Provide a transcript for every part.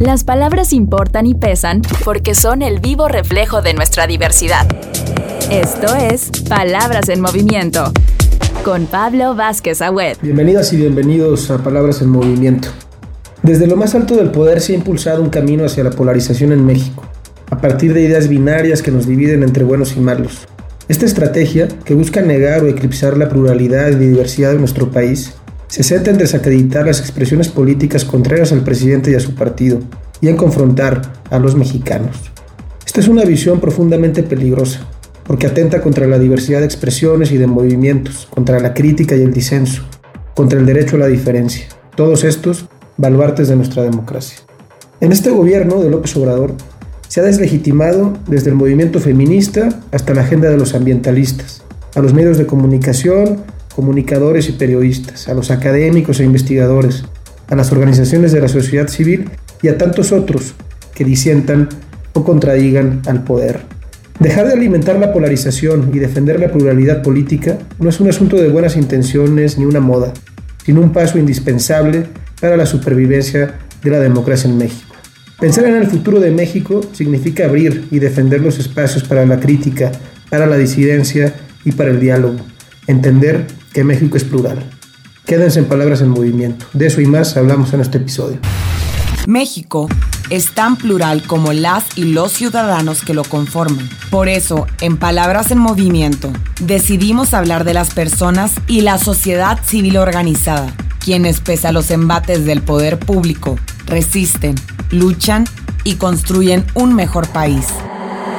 Las palabras importan y pesan porque son el vivo reflejo de nuestra diversidad. Esto es Palabras en Movimiento con Pablo Vázquez Agüed. Bienvenidas y bienvenidos a Palabras en Movimiento. Desde lo más alto del poder se ha impulsado un camino hacia la polarización en México, a partir de ideas binarias que nos dividen entre buenos y malos. Esta estrategia, que busca negar o eclipsar la pluralidad y diversidad de nuestro país, se centra en desacreditar las expresiones políticas contrarias al presidente y a su partido, y en confrontar a los mexicanos. Esta es una visión profundamente peligrosa, porque atenta contra la diversidad de expresiones y de movimientos, contra la crítica y el disenso, contra el derecho a la diferencia. Todos estos baluartes de nuestra democracia. En este gobierno de López Obrador se ha deslegitimado desde el movimiento feminista hasta la agenda de los ambientalistas, a los medios de comunicación, comunicadores y periodistas, a los académicos e investigadores, a las organizaciones de la sociedad civil y a tantos otros que disientan o contradigan al poder. Dejar de alimentar la polarización y defender la pluralidad política no es un asunto de buenas intenciones ni una moda, sino un paso indispensable para la supervivencia de la democracia en México. Pensar en el futuro de México significa abrir y defender los espacios para la crítica, para la disidencia y para el diálogo. Entender que México es plural. Quédense en palabras en movimiento. De eso y más hablamos en este episodio. México es tan plural como las y los ciudadanos que lo conforman. Por eso, en Palabras en Movimiento, decidimos hablar de las personas y la sociedad civil organizada, quienes pese a los embates del poder público, resisten, luchan y construyen un mejor país.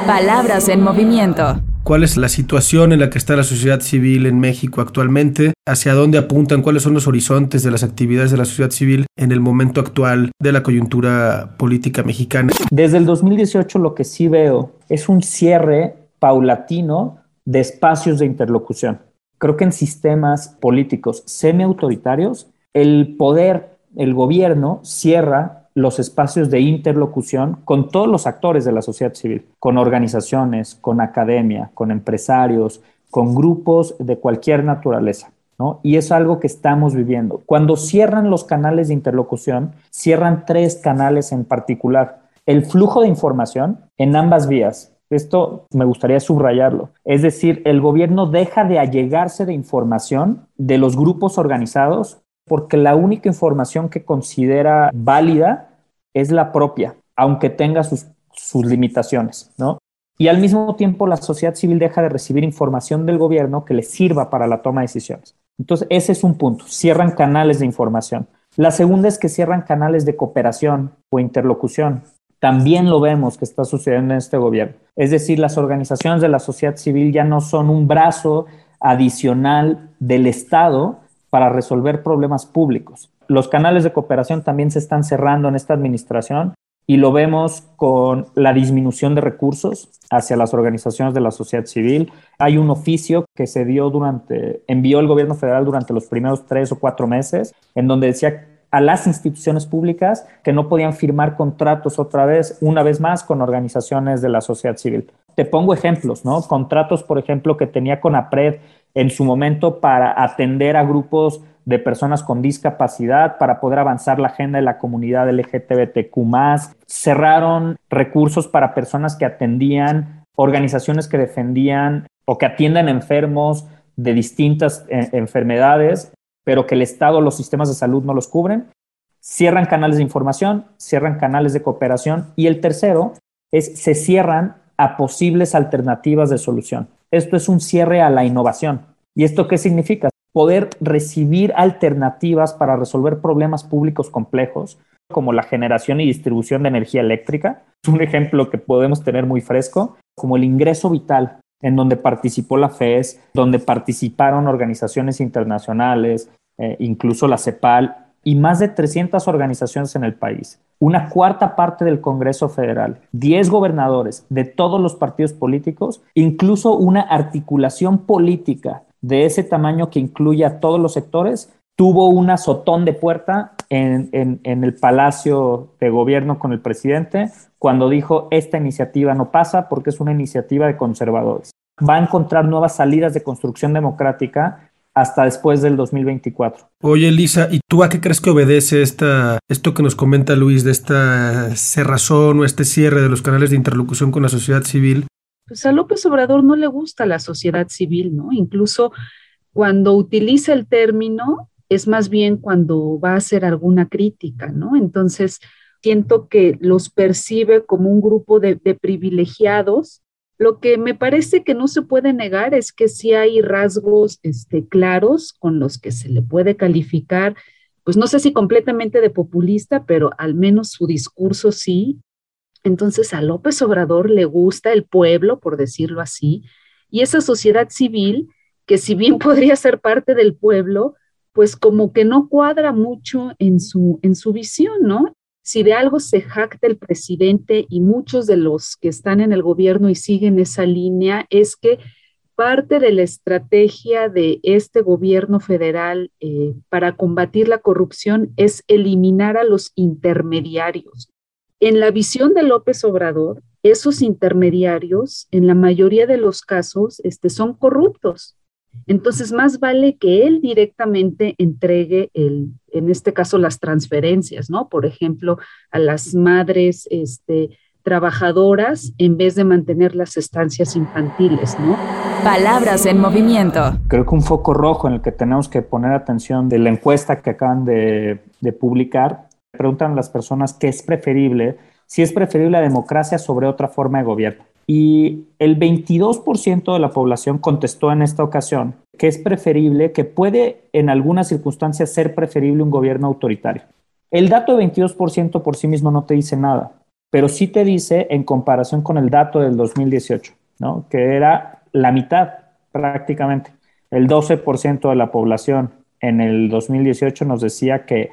Palabras en Movimiento cuál es la situación en la que está la sociedad civil en México actualmente, hacia dónde apuntan, cuáles son los horizontes de las actividades de la sociedad civil en el momento actual de la coyuntura política mexicana. Desde el 2018 lo que sí veo es un cierre paulatino de espacios de interlocución. Creo que en sistemas políticos semi-autoritarios, el poder, el gobierno cierra los espacios de interlocución con todos los actores de la sociedad civil, con organizaciones, con academia, con empresarios, con grupos de cualquier naturaleza. ¿no? Y es algo que estamos viviendo. Cuando cierran los canales de interlocución, cierran tres canales en particular. El flujo de información en ambas vías. Esto me gustaría subrayarlo. Es decir, el gobierno deja de allegarse de información de los grupos organizados porque la única información que considera válida es la propia, aunque tenga sus, limitaciones, ¿no? Y al mismo tiempo la sociedad civil deja de recibir información del gobierno que le sirva para la toma de decisiones. Entonces, ese es un punto. Cierran canales de información. La segunda es que cierran canales de cooperación o interlocución. También lo vemos que está sucediendo en este gobierno. Es decir, las organizaciones de la sociedad civil ya no son un brazo adicional del Estado, para resolver problemas públicos. Los canales de cooperación también se están cerrando en esta administración y lo vemos con la disminución de recursos hacia las organizaciones de la sociedad civil. Hay un oficio que se dio durante, envió el gobierno federal durante los primeros tres o cuatro meses, en donde decía a las instituciones públicas que no podían firmar contratos otra vez, una vez más, con organizaciones de la sociedad civil. Te pongo ejemplos, ¿no? Contratos, por ejemplo, que tenía con APRED en su momento para atender a grupos de personas con discapacidad, para poder avanzar la agenda de la comunidad LGTBTQ. Cerraron recursos para personas que atendían, organizaciones que defendían o que atiendan enfermos de distintas eh, enfermedades, pero que el Estado, los sistemas de salud no los cubren. Cierran canales de información, cierran canales de cooperación y el tercero es se cierran a posibles alternativas de solución. Esto es un cierre a la innovación. ¿Y esto qué significa? Poder recibir alternativas para resolver problemas públicos complejos, como la generación y distribución de energía eléctrica. Es un ejemplo que podemos tener muy fresco, como el ingreso vital, en donde participó la FES, donde participaron organizaciones internacionales, eh, incluso la CEPAL, y más de 300 organizaciones en el país, una cuarta parte del Congreso Federal, 10 gobernadores de todos los partidos políticos, incluso una articulación política de ese tamaño que incluye a todos los sectores, tuvo un azotón de puerta en, en, el Palacio de Gobierno con el presidente cuando dijo esta iniciativa no pasa porque es una iniciativa de conservadores. Va a encontrar nuevas salidas de construcción democrática hasta después del 2024. Oye, Elisa, ¿y tú a qué crees que obedece esta, esto que nos comenta Luis de esta cerrazón o este cierre de los canales de interlocución con la sociedad civil? Pues a López Obrador no le gusta la sociedad civil, ¿no? Incluso cuando utiliza el término, es más bien cuando va a hacer alguna crítica, ¿no? Entonces, siento que los percibe como un grupo de, de privilegiados lo que me parece que no se puede negar es que sí hay rasgos este, claros con los que se le puede calificar, pues no sé si completamente de populista, pero al menos su discurso sí. Entonces a López Obrador le gusta el pueblo, por decirlo así, y esa sociedad civil, que si bien podría ser parte del pueblo, pues como que no cuadra mucho en su, en su visión, ¿no? Si de algo se jacta el presidente y muchos de los que están en el gobierno y siguen esa línea, es que parte de la estrategia de este gobierno federal eh, para combatir la corrupción es eliminar a los intermediarios. En la visión de López Obrador, esos intermediarios, en la mayoría de los casos, este, son corruptos. Entonces, más vale que él directamente entregue, el, en este caso, las transferencias, ¿no? Por ejemplo, a las madres este, trabajadoras en vez de mantener las estancias infantiles, ¿no? Palabras en movimiento. Creo que un foco rojo en el que tenemos que poner atención de la encuesta que acaban de, de publicar, preguntan a las personas qué es preferible, si es preferible la democracia sobre otra forma de gobierno y el 22% de la población contestó en esta ocasión que es preferible, que puede en algunas circunstancias ser preferible un gobierno autoritario. El dato de 22% por sí mismo no te dice nada, pero sí te dice en comparación con el dato del 2018, ¿no? que era la mitad prácticamente. El 12% de la población en el 2018 nos decía que,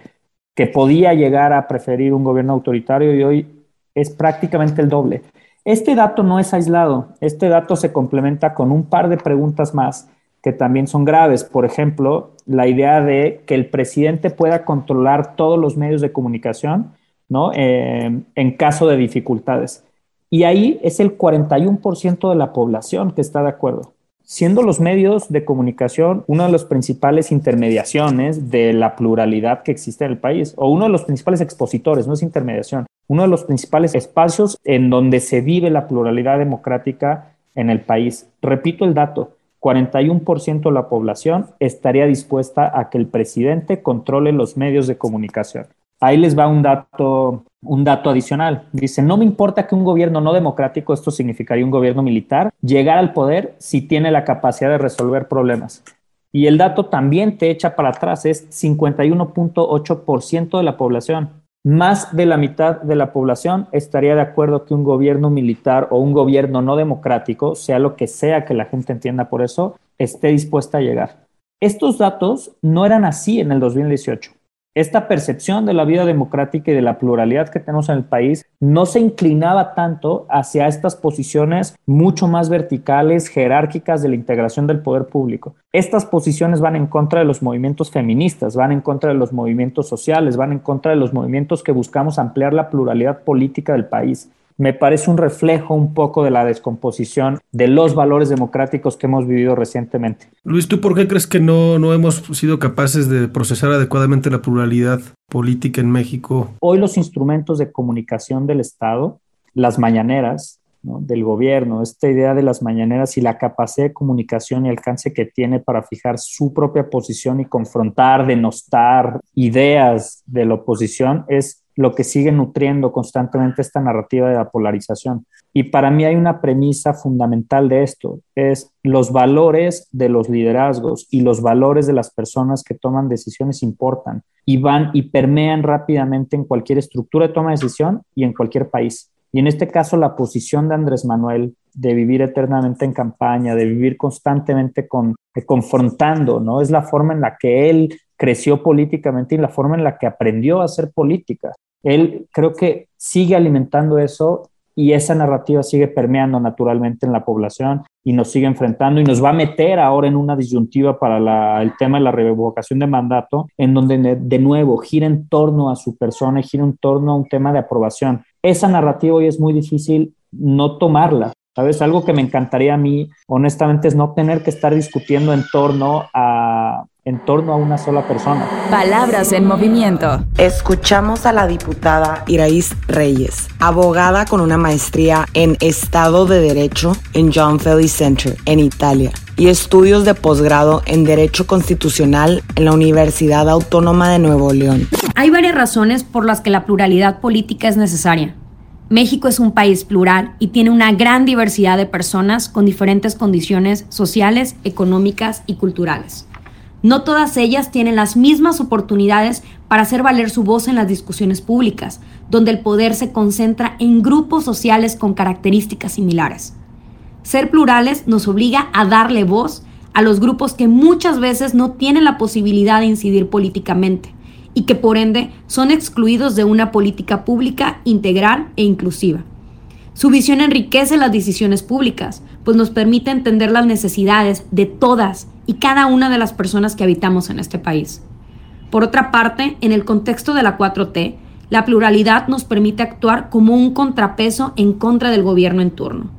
que podía llegar a preferir un gobierno autoritario y hoy es prácticamente el doble. Este dato no es aislado, este dato se complementa con un par de preguntas más que también son graves. Por ejemplo, la idea de que el presidente pueda controlar todos los medios de comunicación ¿no? Eh, en caso de dificultades. Y ahí es el 41% de la población que está de acuerdo siendo los medios de comunicación una de las principales intermediaciones de la pluralidad que existe en el país, o uno de los principales expositores, no es intermediación, uno de los principales espacios en donde se vive la pluralidad democrática en el país. Repito el dato, 41% de la población estaría dispuesta a que el presidente controle los medios de comunicación. Ahí les va un dato, un dato adicional. Dice, no me importa que un gobierno no democrático, esto significaría un gobierno militar, llegar al poder si tiene la capacidad de resolver problemas. Y el dato también te echa para atrás, es 51.8% de la población. Más de la mitad de la población estaría de acuerdo que un gobierno militar o un gobierno no democrático, sea lo que sea que la gente entienda por eso, esté dispuesta a llegar. Estos datos no eran así en el 2018 esta percepción de la vida democrática y de la pluralidad que tenemos en el país no se inclinaba tanto hacia estas posiciones mucho más verticales, jerárquicas de la integración del poder público. Estas posiciones van en contra de los movimientos feministas, van en contra de los movimientos sociales, van en contra de los movimientos que buscamos ampliar la pluralidad política del país me parece un reflejo un poco de la descomposición de los valores democráticos que hemos vivido recientemente. Luis, ¿tú por qué crees que no, no hemos sido capaces de procesar adecuadamente la pluralidad política en México? Hoy los instrumentos de comunicación del Estado, las mañaneras, del gobierno, esta idea de las mañaneras y la capacidad de comunicación y alcance que tiene para fijar su propia posición y confrontar, denostar ideas de la oposición es lo que sigue nutriendo constantemente esta narrativa de la polarización. Y para mí hay una premisa fundamental de esto, es los valores de los liderazgos y los valores de las personas que toman decisiones importan y van y permean rápidamente en cualquier estructura de toma de decisión y en cualquier país. Y en este caso la posición de Andrés Manuel de vivir eternamente en campaña, de vivir constantemente con, confrontando, ¿no? Es la forma en la que él creció políticamente y la forma en la que aprendió a hacer política. Él creo que sigue alimentando eso y esa narrativa sigue permeando naturalmente en la población y nos sigue enfrentando y nos va a meter ahora en una disyuntiva para el tema de la revocación de mandato, en donde de nuevo gira en torno a su persona y gira en torno a un tema de aprobación. Esa narrativa hoy es muy difícil no tomarla. ¿Sabes? Algo que me encantaría a mí, honestamente, es no tener que estar discutiendo en torno a en torno a una sola persona. Palabras en movimiento. Escuchamos a la diputada Iraís Reyes, abogada con una maestría en Estado de Derecho en John Felix Center, en Italia, y estudios de posgrado en Derecho Constitucional en la Universidad Autónoma de Nuevo León. Hay varias razones por las que la pluralidad política es necesaria. México es un país plural y tiene una gran diversidad de personas con diferentes condiciones sociales, económicas y culturales. No todas ellas tienen las mismas oportunidades para hacer valer su voz en las discusiones públicas, donde el poder se concentra en grupos sociales con características similares. Ser plurales nos obliga a darle voz a los grupos que muchas veces no tienen la posibilidad de incidir políticamente y que por ende son excluidos de una política pública integral e inclusiva. Su visión enriquece las decisiones públicas, pues nos permite entender las necesidades de todas y cada una de las personas que habitamos en este país. Por otra parte, en el contexto de la 4T, la pluralidad nos permite actuar como un contrapeso en contra del gobierno en turno.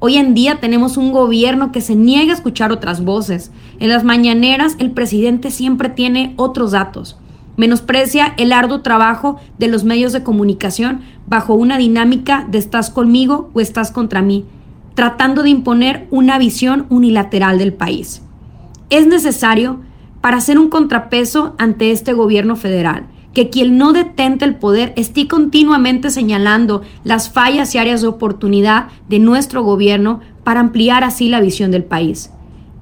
Hoy en día tenemos un gobierno que se niega a escuchar otras voces. En las mañaneras el presidente siempre tiene otros datos menosprecia el arduo trabajo de los medios de comunicación bajo una dinámica de estás conmigo o estás contra mí, tratando de imponer una visión unilateral del país. Es necesario para hacer un contrapeso ante este gobierno federal que quien no detente el poder esté continuamente señalando las fallas y áreas de oportunidad de nuestro gobierno para ampliar así la visión del país.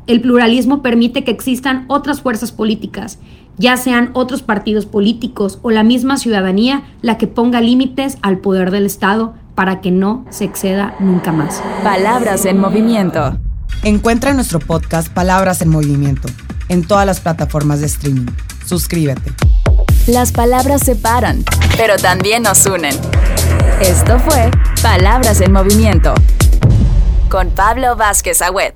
El pluralismo permite que existan otras fuerzas políticas ya sean otros partidos políticos o la misma ciudadanía la que ponga límites al poder del Estado para que no se exceda nunca más. Palabras en movimiento. Encuentra nuestro podcast Palabras en Movimiento en todas las plataformas de streaming. Suscríbete. Las palabras separan, pero también nos unen. Esto fue Palabras en Movimiento con Pablo Vázquez Agüed.